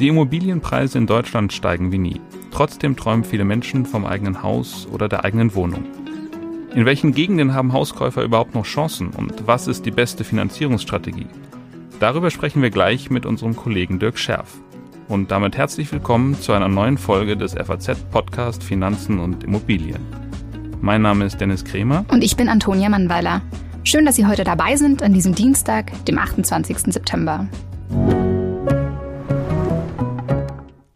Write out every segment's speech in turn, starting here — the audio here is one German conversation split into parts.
Die Immobilienpreise in Deutschland steigen wie nie. Trotzdem träumen viele Menschen vom eigenen Haus oder der eigenen Wohnung. In welchen Gegenden haben Hauskäufer überhaupt noch Chancen und was ist die beste Finanzierungsstrategie? Darüber sprechen wir gleich mit unserem Kollegen Dirk Scherf. Und damit herzlich willkommen zu einer neuen Folge des FAZ-Podcast Finanzen und Immobilien. Mein Name ist Dennis Kremer. Und ich bin Antonia Mannweiler. Schön, dass Sie heute dabei sind an diesem Dienstag, dem 28. September.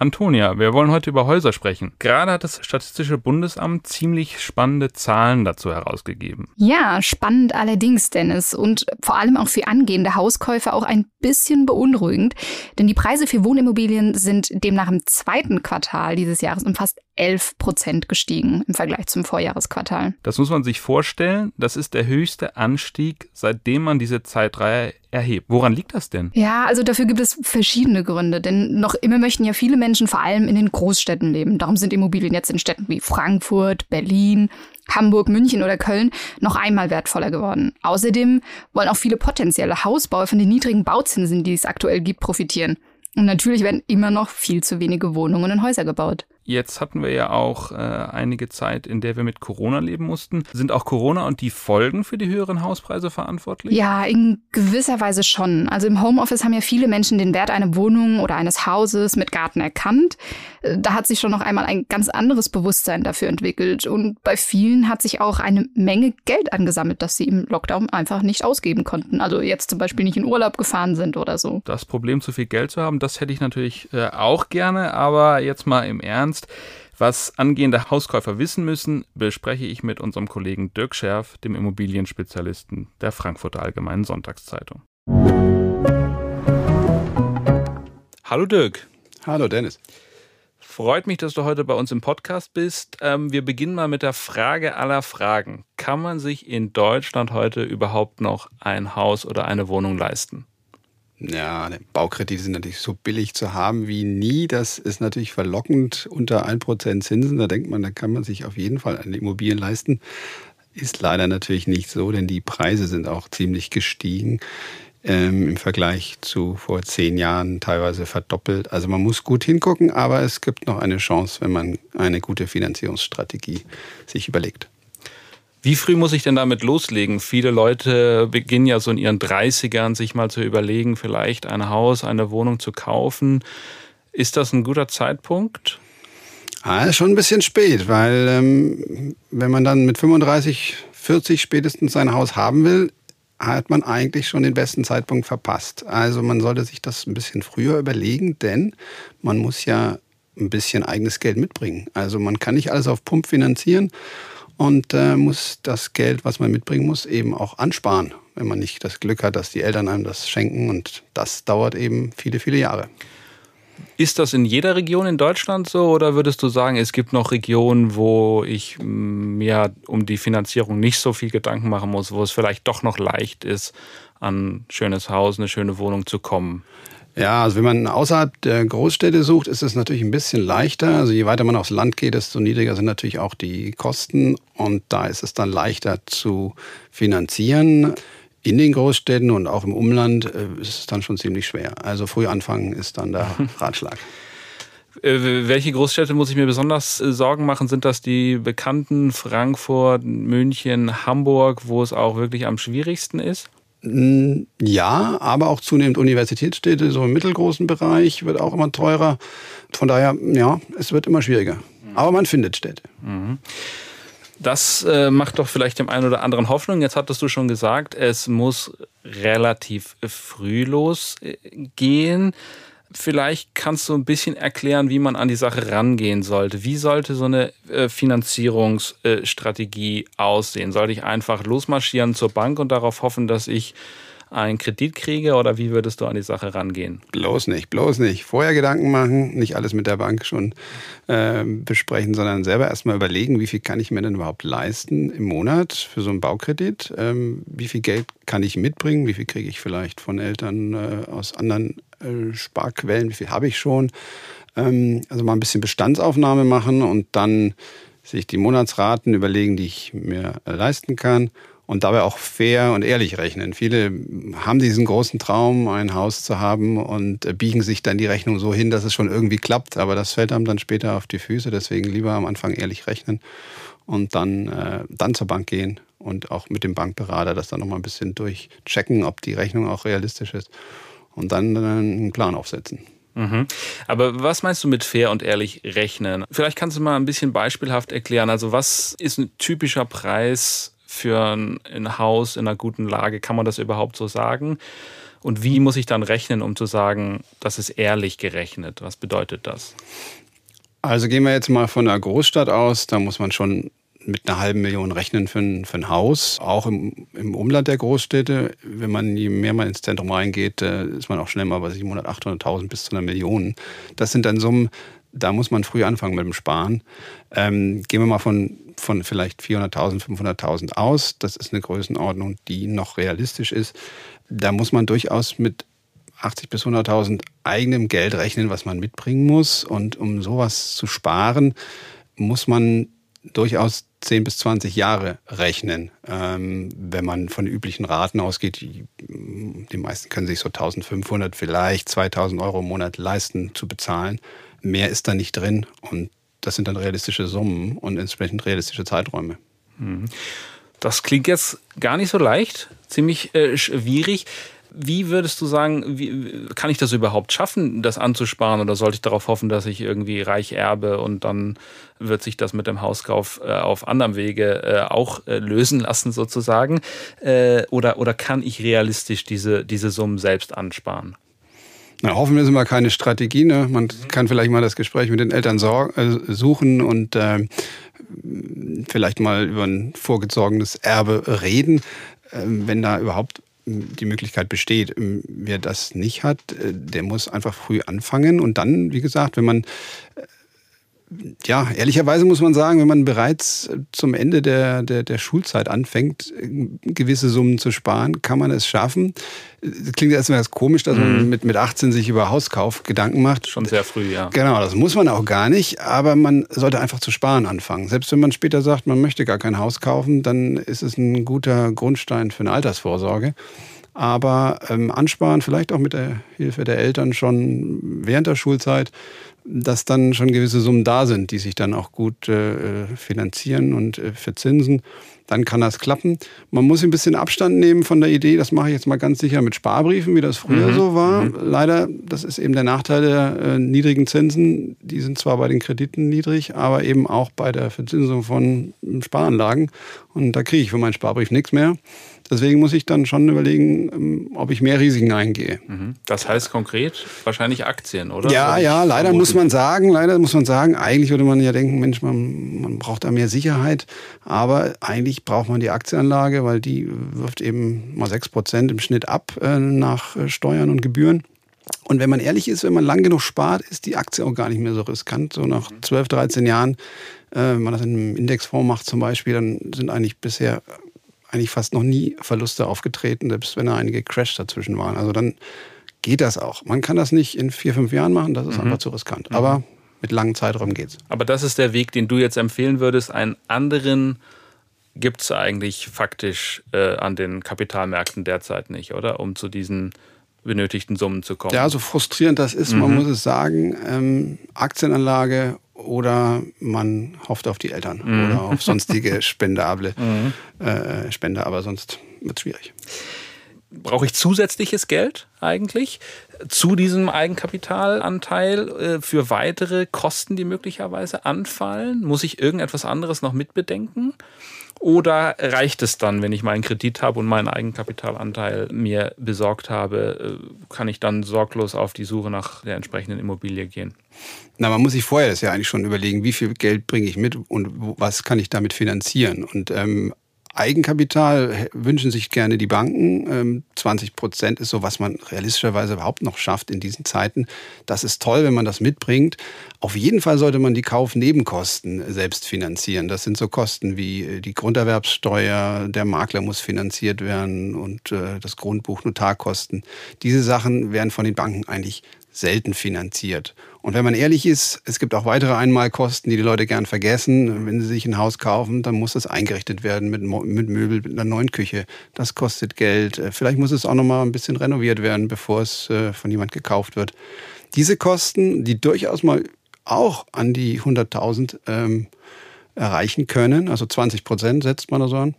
Antonia, wir wollen heute über Häuser sprechen. Gerade hat das Statistische Bundesamt ziemlich spannende Zahlen dazu herausgegeben. Ja, spannend allerdings, Dennis. Und vor allem auch für angehende Hauskäufer auch ein bisschen beunruhigend. Denn die Preise für Wohnimmobilien sind demnach im zweiten Quartal dieses Jahres um fast 11 Prozent gestiegen im Vergleich zum Vorjahresquartal. Das muss man sich vorstellen. Das ist der höchste Anstieg, seitdem man diese Zeitreihe erhebt. Woran liegt das denn? Ja, also dafür gibt es verschiedene Gründe. Denn noch immer möchten ja viele Menschen vor allem in den Großstädten leben. Darum sind Immobilien jetzt in Städten wie Frankfurt, Berlin, Hamburg, München oder Köln noch einmal wertvoller geworden. Außerdem wollen auch viele potenzielle Hausbauer von den niedrigen Bauzinsen, die es aktuell gibt, profitieren. Und natürlich werden immer noch viel zu wenige Wohnungen und Häuser gebaut. Jetzt hatten wir ja auch äh, einige Zeit, in der wir mit Corona leben mussten. Sind auch Corona und die Folgen für die höheren Hauspreise verantwortlich? Ja, in gewisser Weise schon. Also im Homeoffice haben ja viele Menschen den Wert einer Wohnung oder eines Hauses mit Garten erkannt. Äh, da hat sich schon noch einmal ein ganz anderes Bewusstsein dafür entwickelt. Und bei vielen hat sich auch eine Menge Geld angesammelt, das sie im Lockdown einfach nicht ausgeben konnten. Also jetzt zum Beispiel nicht in Urlaub gefahren sind oder so. Das Problem, zu viel Geld zu haben, das hätte ich natürlich äh, auch gerne. Aber jetzt mal im Ernst kannst. Was angehende Hauskäufer wissen müssen, bespreche ich mit unserem Kollegen Dirk Scherf, dem Immobilienspezialisten der Frankfurter Allgemeinen Sonntagszeitung. Hallo Dirk. Hallo Dennis. Freut mich, dass du heute bei uns im Podcast bist. Ähm, wir beginnen mal mit der Frage aller Fragen. Kann man sich in Deutschland heute überhaupt noch ein Haus oder eine Wohnung leisten? Ja, Baukredite sind natürlich so billig zu haben wie nie. Das ist natürlich verlockend unter 1% Zinsen. Da denkt man, da kann man sich auf jeden Fall eine Immobilie leisten. Ist leider natürlich nicht so, denn die Preise sind auch ziemlich gestiegen. Ähm, im Vergleich zu vor zehn Jahren teilweise verdoppelt. Also man muss gut hingucken, aber es gibt noch eine Chance, wenn man eine gute Finanzierungsstrategie sich überlegt. Wie früh muss ich denn damit loslegen? Viele Leute beginnen ja so in ihren 30ern, sich mal zu überlegen, vielleicht ein Haus, eine Wohnung zu kaufen. Ist das ein guter Zeitpunkt? Ah, schon ein bisschen spät, weil ähm, wenn man dann mit 35, 40 spätestens sein Haus haben will, hat man eigentlich schon den besten Zeitpunkt verpasst. Also man sollte sich das ein bisschen früher überlegen, denn man muss ja ein bisschen eigenes Geld mitbringen. Also man kann nicht alles auf Pump finanzieren und äh, muss das Geld, was man mitbringen muss, eben auch ansparen, wenn man nicht das Glück hat, dass die Eltern einem das schenken. Und das dauert eben viele, viele Jahre. Ist das in jeder Region in Deutschland so oder würdest du sagen, es gibt noch Regionen, wo ich mir um die Finanzierung nicht so viel Gedanken machen muss, wo es vielleicht doch noch leicht ist, an ein schönes Haus, eine schöne Wohnung zu kommen? Ja, also wenn man außerhalb der Großstädte sucht, ist es natürlich ein bisschen leichter. Also je weiter man aufs Land geht, desto niedriger sind natürlich auch die Kosten und da ist es dann leichter zu finanzieren. In den Großstädten und auch im Umland äh, ist es dann schon ziemlich schwer. Also früh anfangen ist dann der Ratschlag. Äh, welche Großstädte muss ich mir besonders äh, Sorgen machen? Sind das die bekannten Frankfurt, München, Hamburg, wo es auch wirklich am schwierigsten ist? Ja, aber auch zunehmend Universitätsstädte, so im mittelgroßen Bereich, wird auch immer teurer. Von daher, ja, es wird immer schwieriger. Aber man findet Städte. Mhm. Das äh, macht doch vielleicht dem einen oder anderen Hoffnung. Jetzt hattest du schon gesagt, es muss relativ früh losgehen. Vielleicht kannst du ein bisschen erklären, wie man an die Sache rangehen sollte. Wie sollte so eine äh, Finanzierungsstrategie aussehen? Sollte ich einfach losmarschieren zur Bank und darauf hoffen, dass ich einen Kredit kriege oder wie würdest du an die Sache rangehen? Bloß nicht, bloß nicht. Vorher Gedanken machen, nicht alles mit der Bank schon äh, besprechen, sondern selber erstmal überlegen, wie viel kann ich mir denn überhaupt leisten im Monat für so einen Baukredit? Ähm, wie viel Geld kann ich mitbringen? Wie viel kriege ich vielleicht von Eltern äh, aus anderen äh, Sparquellen, wie viel habe ich schon. Ähm, also mal ein bisschen Bestandsaufnahme machen und dann sich die Monatsraten überlegen, die ich mir leisten kann und dabei auch fair und ehrlich rechnen. Viele haben diesen großen Traum, ein Haus zu haben und äh, biegen sich dann die Rechnung so hin, dass es schon irgendwie klappt, aber das fällt einem dann später auf die Füße. Deswegen lieber am Anfang ehrlich rechnen und dann, äh, dann zur Bank gehen und auch mit dem Bankberater das dann nochmal ein bisschen durchchecken, ob die Rechnung auch realistisch ist und dann äh, einen Plan aufsetzen. Mhm. Aber was meinst du mit fair und ehrlich rechnen? Vielleicht kannst du mal ein bisschen beispielhaft erklären. Also was ist ein typischer Preis für ein, ein Haus in einer guten Lage? Kann man das überhaupt so sagen? Und wie muss ich dann rechnen, um zu sagen, das ist ehrlich gerechnet? Was bedeutet das? Also gehen wir jetzt mal von einer Großstadt aus. Da muss man schon mit einer halben Million rechnen für ein, für ein Haus. Auch im, im Umland der Großstädte, wenn man je mehr man ins Zentrum reingeht, äh, ist man auch schnell mal bei 700.000, 800.000 bis zu einer Million. Das sind dann Summen, da muss man früh anfangen mit dem Sparen. Ähm, gehen wir mal von, von vielleicht 400.000, 500.000 aus. Das ist eine Größenordnung, die noch realistisch ist. Da muss man durchaus mit 80 bis 100.000 eigenem Geld rechnen, was man mitbringen muss. Und um sowas zu sparen, muss man durchaus 10 bis 20 Jahre rechnen. Ähm, wenn man von üblichen Raten ausgeht, die, die meisten können sich so 1500, vielleicht 2000 Euro im Monat leisten zu bezahlen. Mehr ist da nicht drin und das sind dann realistische Summen und entsprechend realistische Zeiträume. Mhm. Das klingt jetzt gar nicht so leicht, ziemlich äh, schwierig. Wie würdest du sagen, wie, kann ich das überhaupt schaffen, das anzusparen? Oder sollte ich darauf hoffen, dass ich irgendwie reich erbe und dann wird sich das mit dem Hauskauf äh, auf anderem Wege äh, auch äh, lösen lassen, sozusagen? Äh, oder, oder kann ich realistisch diese, diese Summen selbst ansparen? Na, hoffen wir sind mal keine Strategie. Ne? Man mhm. kann vielleicht mal das Gespräch mit den Eltern äh, suchen und äh, vielleicht mal über ein vorgezogenes Erbe reden, wenn da überhaupt die Möglichkeit besteht. Ähm, wer das nicht hat, äh, der muss einfach früh anfangen und dann, wie gesagt, wenn man äh, ja, ehrlicherweise muss man sagen, wenn man bereits zum Ende der, der, der Schulzeit anfängt, gewisse Summen zu sparen, kann man es schaffen. Das klingt erstmal ganz komisch, dass man mhm. mit, mit 18 sich über Hauskauf Gedanken macht. Schon sehr früh, ja. Genau, das muss man auch gar nicht, aber man sollte einfach zu sparen anfangen. Selbst wenn man später sagt, man möchte gar kein Haus kaufen, dann ist es ein guter Grundstein für eine Altersvorsorge. Aber ähm, ansparen, vielleicht auch mit der Hilfe der Eltern schon während der Schulzeit, dass dann schon gewisse Summen da sind, die sich dann auch gut äh, finanzieren und äh, verzinsen, dann kann das klappen. Man muss ein bisschen Abstand nehmen von der Idee, das mache ich jetzt mal ganz sicher mit Sparbriefen, wie das früher mhm. so war. Mhm. Leider, das ist eben der Nachteil der äh, niedrigen Zinsen. Die sind zwar bei den Krediten niedrig, aber eben auch bei der Verzinsung von Sparanlagen. Und da kriege ich für meinen Sparbrief nichts mehr. Deswegen muss ich dann schon überlegen, ähm, ob ich mehr Risiken eingehe. Mhm. Das heißt konkret wahrscheinlich Aktien, oder? Ja, ja, leider muss man sagen, leider muss man sagen, eigentlich würde man ja denken, Mensch, man, man braucht da mehr Sicherheit. Aber eigentlich braucht man die Aktienanlage, weil die wirft eben mal 6% im Schnitt ab äh, nach äh, Steuern und Gebühren. Und wenn man ehrlich ist, wenn man lang genug spart, ist die Aktie auch gar nicht mehr so riskant. So nach 12, 13 Jahren, äh, wenn man das in einem Indexfonds macht zum Beispiel, dann sind eigentlich bisher eigentlich fast noch nie Verluste aufgetreten, selbst wenn da einige Crash dazwischen waren. Also dann geht das auch. Man kann das nicht in vier, fünf Jahren machen, das ist mhm. einfach zu riskant. Mhm. Aber mit langen Zeiträumen geht's. Aber das ist der Weg, den du jetzt empfehlen würdest. Einen anderen gibt es eigentlich faktisch äh, an den Kapitalmärkten derzeit nicht, oder? Um zu diesen benötigten Summen zu kommen. Ja, so frustrierend das ist, mhm. man muss es sagen. Ähm, Aktienanlage oder man hofft auf die Eltern mhm. oder auf sonstige spendable mhm. äh, Spender, aber sonst wird es schwierig. Brauche ich zusätzliches Geld eigentlich zu diesem Eigenkapitalanteil äh, für weitere Kosten, die möglicherweise anfallen? Muss ich irgendetwas anderes noch mitbedenken? Oder reicht es dann, wenn ich meinen Kredit habe und meinen Eigenkapitalanteil mir besorgt habe, äh, kann ich dann sorglos auf die Suche nach der entsprechenden Immobilie gehen? Na, man muss sich vorher das ja eigentlich schon überlegen, wie viel Geld bringe ich mit und was kann ich damit finanzieren. Und ähm, Eigenkapital wünschen sich gerne die Banken. 20 ähm, Prozent ist so, was man realistischerweise überhaupt noch schafft in diesen Zeiten. Das ist toll, wenn man das mitbringt. Auf jeden Fall sollte man die Kaufnebenkosten selbst finanzieren. Das sind so Kosten wie äh, die Grunderwerbssteuer, der Makler muss finanziert werden und äh, das Grundbuch, Notarkosten. Diese Sachen werden von den Banken eigentlich selten finanziert. Und wenn man ehrlich ist, es gibt auch weitere Einmalkosten, die die Leute gern vergessen. Wenn sie sich ein Haus kaufen, dann muss das eingerichtet werden mit, mit Möbel, mit einer neuen Küche. Das kostet Geld. Äh, vielleicht muss es auch noch mal ein bisschen renoviert werden, bevor es äh, von jemand gekauft wird. Diese Kosten, die durchaus mal auch an die 100.000 ähm, erreichen können, also 20 Prozent setzt man da so an, mhm.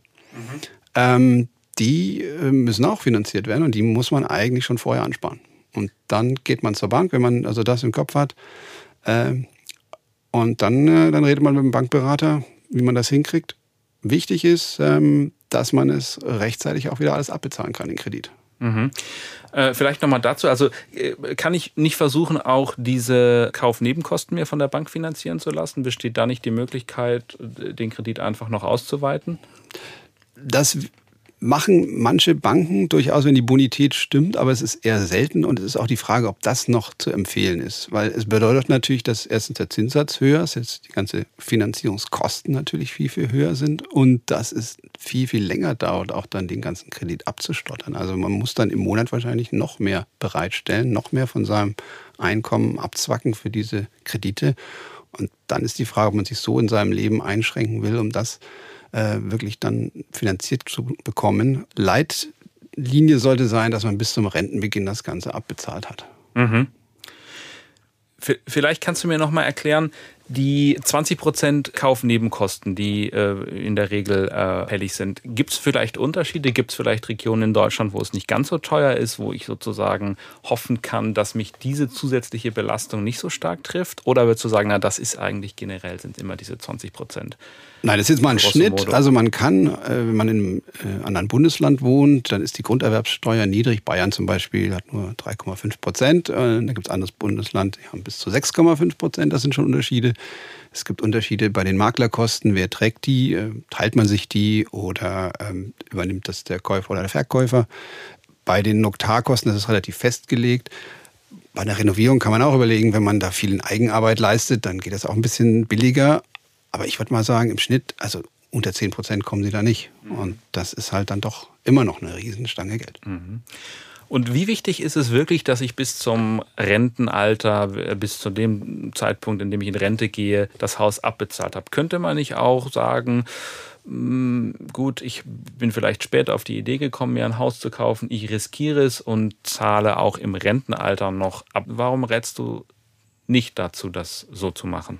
ähm, die äh, müssen auch finanziert werden und die muss man eigentlich schon vorher ansparen. Und dann geht man zur Bank, wenn man also das im Kopf hat. Äh, und dann, äh, dann redet man mit dem Bankberater, wie man das hinkriegt. Wichtig ist, ähm, dass man es rechtzeitig auch wieder alles abbezahlen kann, den Kredit. Mhm. Äh, vielleicht nochmal dazu. Also äh, kann ich nicht versuchen, auch diese Kaufnebenkosten mir von der Bank finanzieren zu lassen? Besteht da nicht die Möglichkeit, den Kredit einfach noch auszuweiten? Das machen manche Banken durchaus, wenn die Bonität stimmt, aber es ist eher selten und es ist auch die Frage, ob das noch zu empfehlen ist. Weil es bedeutet natürlich, dass erstens der Zinssatz höher ist, jetzt die ganze Finanzierungskosten natürlich viel, viel höher sind und dass es viel, viel länger dauert, auch dann den ganzen Kredit abzustottern. Also man muss dann im Monat wahrscheinlich noch mehr bereitstellen, noch mehr von seinem Einkommen abzwacken für diese Kredite. Und dann ist die Frage, ob man sich so in seinem Leben einschränken will, um das äh, wirklich dann finanziert zu bekommen. Leitlinie sollte sein, dass man bis zum Rentenbeginn das Ganze abbezahlt hat. Mhm. Vielleicht kannst du mir noch mal erklären, die 20% Kaufnebenkosten, die äh, in der Regel äh, fällig sind. Gibt es vielleicht Unterschiede? Gibt es vielleicht Regionen in Deutschland, wo es nicht ganz so teuer ist, wo ich sozusagen hoffen kann, dass mich diese zusätzliche Belastung nicht so stark trifft? Oder würdest du sagen, na, das ist eigentlich generell, sind immer diese 20% Nein, das ist jetzt mal ein Schnitt. Modo. Also man kann, äh, wenn man in einem äh, anderen Bundesland wohnt, dann ist die Grunderwerbssteuer niedrig. Bayern zum Beispiel hat nur 3,5 Prozent. Äh, da gibt es ein anderes Bundesland, die haben bis zu 6,5 Prozent. Das sind schon Unterschiede. Es gibt Unterschiede bei den Maklerkosten. Wer trägt die? Teilt man sich die oder ähm, übernimmt das der Käufer oder der Verkäufer? Bei den Notarkosten ist es relativ festgelegt. Bei einer Renovierung kann man auch überlegen, wenn man da viel in Eigenarbeit leistet, dann geht das auch ein bisschen billiger. Aber ich würde mal sagen, im Schnitt, also unter 10 Prozent kommen sie da nicht. Mhm. Und das ist halt dann doch immer noch eine Riesenstange Geld. Mhm. Und wie wichtig ist es wirklich, dass ich bis zum Rentenalter, bis zu dem Zeitpunkt, in dem ich in Rente gehe, das Haus abbezahlt habe? Könnte man nicht auch sagen, hm, gut, ich bin vielleicht später auf die Idee gekommen, mir ein Haus zu kaufen, ich riskiere es und zahle auch im Rentenalter noch ab. Warum rätst du nicht dazu, das so zu machen?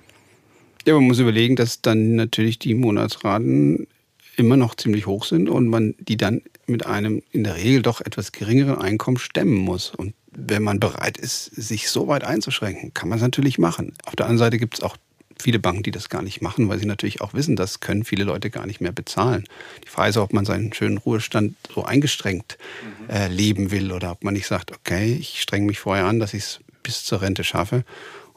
Ja, man muss überlegen, dass dann natürlich die Monatsraten immer noch ziemlich hoch sind und man die dann mit einem in der Regel doch etwas geringeren Einkommen stemmen muss. Und wenn man bereit ist, sich so weit einzuschränken, kann man es natürlich machen. Auf der anderen Seite gibt es auch viele Banken, die das gar nicht machen, weil sie natürlich auch wissen, das können viele Leute gar nicht mehr bezahlen. Die Frage ist, ob man seinen schönen Ruhestand so eingestrengt mhm. äh, leben will oder ob man nicht sagt, okay, ich strenge mich vorher an, dass ich es bis zur Rente schaffe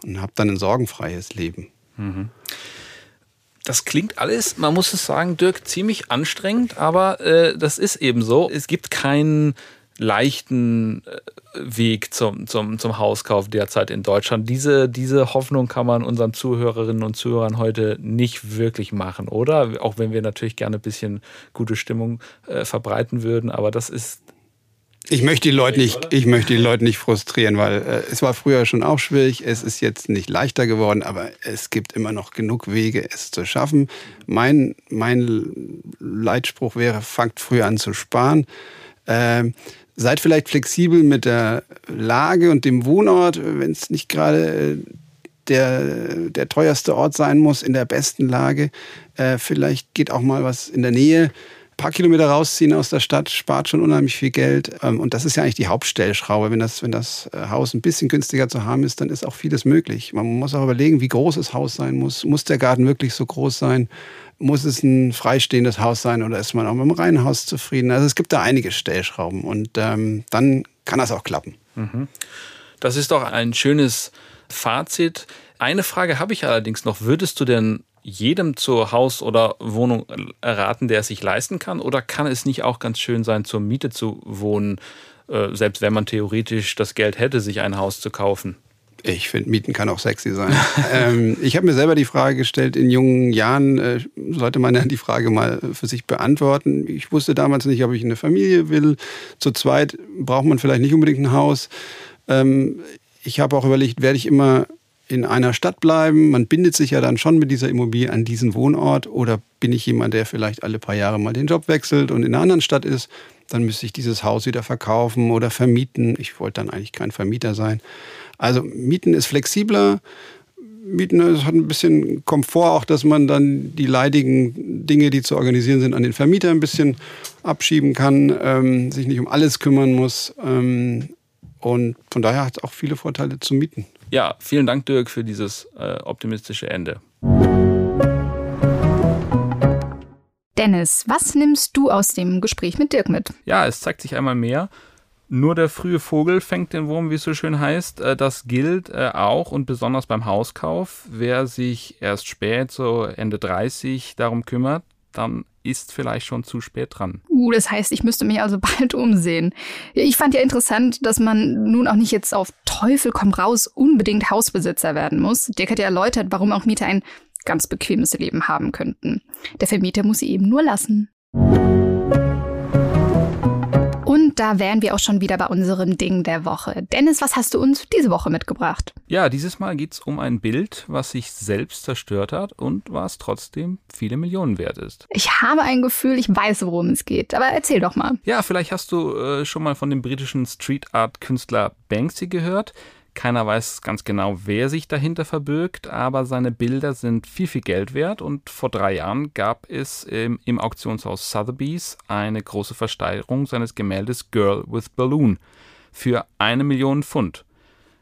und habe dann ein sorgenfreies Leben. Mhm. Das klingt alles, man muss es sagen, Dirk, ziemlich anstrengend, aber äh, das ist eben so. Es gibt keinen leichten äh, Weg zum, zum, zum Hauskauf derzeit in Deutschland. Diese, diese Hoffnung kann man unseren Zuhörerinnen und Zuhörern heute nicht wirklich machen, oder? Auch wenn wir natürlich gerne ein bisschen gute Stimmung äh, verbreiten würden, aber das ist ich möchte die Leute nicht, ich möchte die Leute nicht frustrieren, weil äh, es war früher schon auch schwierig. Es ist jetzt nicht leichter geworden, aber es gibt immer noch genug Wege, es zu schaffen. Mein, mein Leitspruch wäre, fangt früher an zu sparen. Ähm, seid vielleicht flexibel mit der Lage und dem Wohnort, wenn es nicht gerade äh, der, der teuerste Ort sein muss, in der besten Lage. Äh, vielleicht geht auch mal was in der Nähe paar Kilometer rausziehen aus der Stadt spart schon unheimlich viel Geld. Ähm, und das ist ja eigentlich die Hauptstellschraube. Wenn das, wenn das äh, Haus ein bisschen günstiger zu haben ist, dann ist auch vieles möglich. Man muss auch überlegen, wie groß das Haus sein muss. Muss der Garten wirklich so groß sein? Muss es ein freistehendes Haus sein oder ist man auch mit dem Reihenhaus zufrieden? Also es gibt da einige Stellschrauben und ähm, dann kann das auch klappen. Mhm. Das ist doch ein schönes Fazit. Eine Frage habe ich allerdings noch. Würdest du denn jedem zur Haus oder Wohnung raten, der es sich leisten kann? Oder kann es nicht auch ganz schön sein, zur Miete zu wohnen, äh, selbst wenn man theoretisch das Geld hätte, sich ein Haus zu kaufen? Ich finde, Mieten kann auch sexy sein. ähm, ich habe mir selber die Frage gestellt, in jungen Jahren äh, sollte man ja die Frage mal für sich beantworten. Ich wusste damals nicht, ob ich eine Familie will. Zu zweit braucht man vielleicht nicht unbedingt ein Haus. Ähm, ich habe auch überlegt, werde ich immer in einer Stadt bleiben? Man bindet sich ja dann schon mit dieser Immobilie an diesen Wohnort. Oder bin ich jemand, der vielleicht alle paar Jahre mal den Job wechselt und in einer anderen Stadt ist? Dann müsste ich dieses Haus wieder verkaufen oder vermieten. Ich wollte dann eigentlich kein Vermieter sein. Also Mieten ist flexibler. Mieten hat ein bisschen Komfort, auch dass man dann die leidigen Dinge, die zu organisieren sind, an den Vermieter ein bisschen abschieben kann, ähm, sich nicht um alles kümmern muss. Ähm, und von daher hat es auch viele Vorteile zu mieten. Ja, vielen Dank, Dirk, für dieses äh, optimistische Ende. Dennis, was nimmst du aus dem Gespräch mit Dirk mit? Ja, es zeigt sich einmal mehr. Nur der frühe Vogel fängt den Wurm, wie es so schön heißt. Äh, das gilt äh, auch und besonders beim Hauskauf. Wer sich erst spät, so Ende 30, darum kümmert, dann ist vielleicht schon zu spät dran. Uh, das heißt, ich müsste mich also bald umsehen. Ich fand ja interessant, dass man nun auch nicht jetzt auf Teufel komm raus unbedingt Hausbesitzer werden muss. Dirk hat ja erläutert, warum auch Mieter ein ganz bequemes Leben haben könnten. Der Vermieter muss sie eben nur lassen. Und da wären wir auch schon wieder bei unserem Ding der Woche. Dennis, was hast du uns diese Woche mitgebracht? Ja, dieses Mal geht es um ein Bild, was sich selbst zerstört hat und was trotzdem viele Millionen wert ist. Ich habe ein Gefühl, ich weiß, worum es geht. Aber erzähl doch mal. Ja, vielleicht hast du äh, schon mal von dem britischen Street Art Künstler Banksy gehört. Keiner weiß ganz genau, wer sich dahinter verbirgt, aber seine Bilder sind viel, viel Geld wert und vor drei Jahren gab es im, im Auktionshaus Sotheby's eine große Versteigerung seines Gemäldes Girl with Balloon für eine Million Pfund.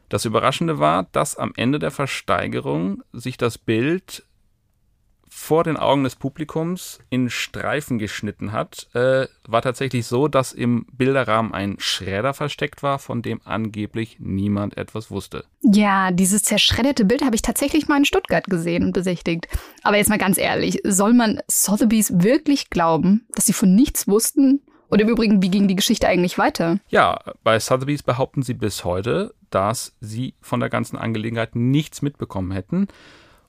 Das Überraschende war, dass am Ende der Versteigerung sich das Bild vor den Augen des Publikums in Streifen geschnitten hat, äh, war tatsächlich so, dass im Bilderrahmen ein Schredder versteckt war, von dem angeblich niemand etwas wusste. Ja, dieses zerschredderte Bild habe ich tatsächlich mal in Stuttgart gesehen und besichtigt. Aber jetzt mal ganz ehrlich, soll man Sotheby's wirklich glauben, dass sie von nichts wussten? Und im Übrigen, wie ging die Geschichte eigentlich weiter? Ja, bei Sotheby's behaupten sie bis heute, dass sie von der ganzen Angelegenheit nichts mitbekommen hätten.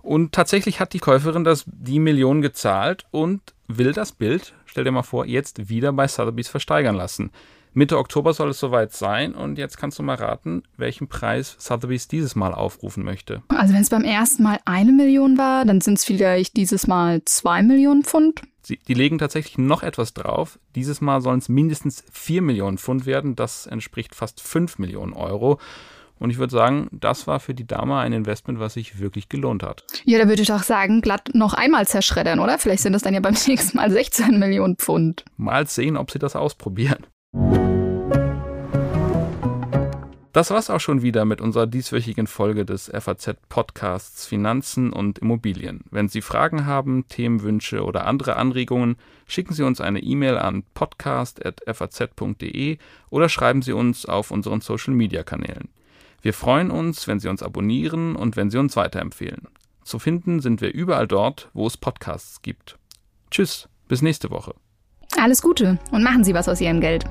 Und tatsächlich hat die Käuferin das, die Million gezahlt und will das Bild, stell dir mal vor, jetzt wieder bei Sotheby's versteigern lassen. Mitte Oktober soll es soweit sein und jetzt kannst du mal raten, welchen Preis Sotheby's dieses Mal aufrufen möchte. Also wenn es beim ersten Mal eine Million war, dann sind es vielleicht dieses Mal zwei Millionen Pfund. Sie, die legen tatsächlich noch etwas drauf. Dieses Mal sollen es mindestens vier Millionen Pfund werden. Das entspricht fast fünf Millionen Euro. Und ich würde sagen, das war für die Dame ein Investment, was sich wirklich gelohnt hat. Ja, da würde ich auch sagen, glatt noch einmal zerschreddern, oder? Vielleicht sind das dann ja beim nächsten Mal 16 Millionen Pfund. Mal sehen, ob sie das ausprobieren. Das war's auch schon wieder mit unserer dieswöchigen Folge des FAZ Podcasts Finanzen und Immobilien. Wenn Sie Fragen haben, Themenwünsche oder andere Anregungen, schicken Sie uns eine E-Mail an podcast.faz.de oder schreiben Sie uns auf unseren Social Media Kanälen. Wir freuen uns, wenn Sie uns abonnieren und wenn Sie uns weiterempfehlen. Zu finden sind wir überall dort, wo es Podcasts gibt. Tschüss, bis nächste Woche. Alles Gute und machen Sie was aus Ihrem Geld.